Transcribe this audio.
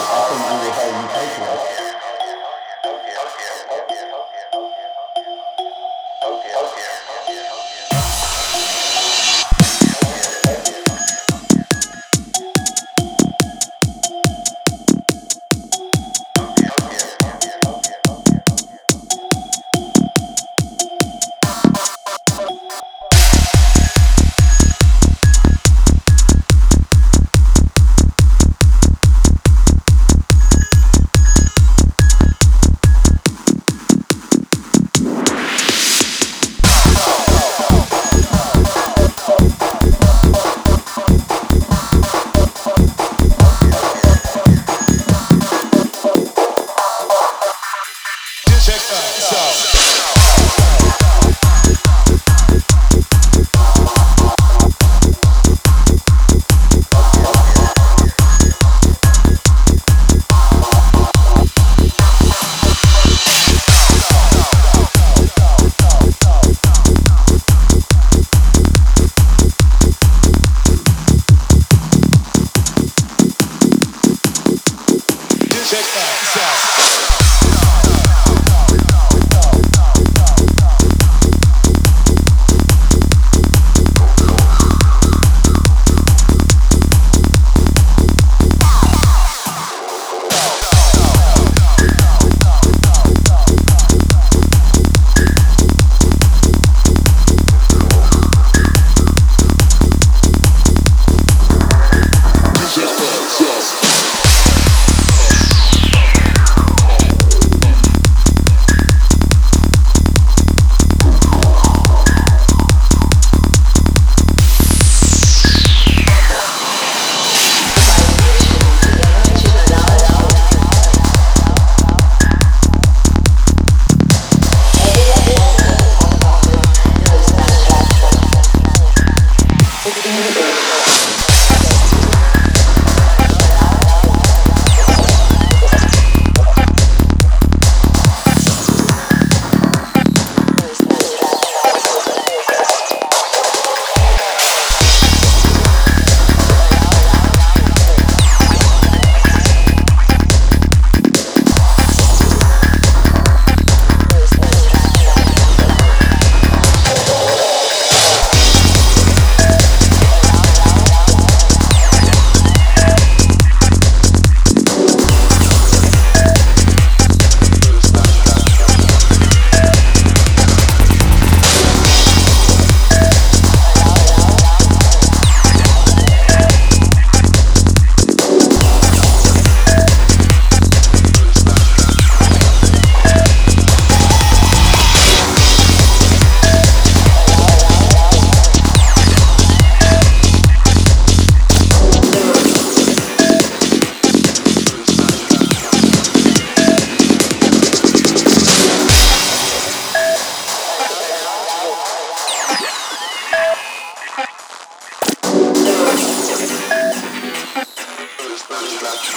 Hasta Check that. in the. Music.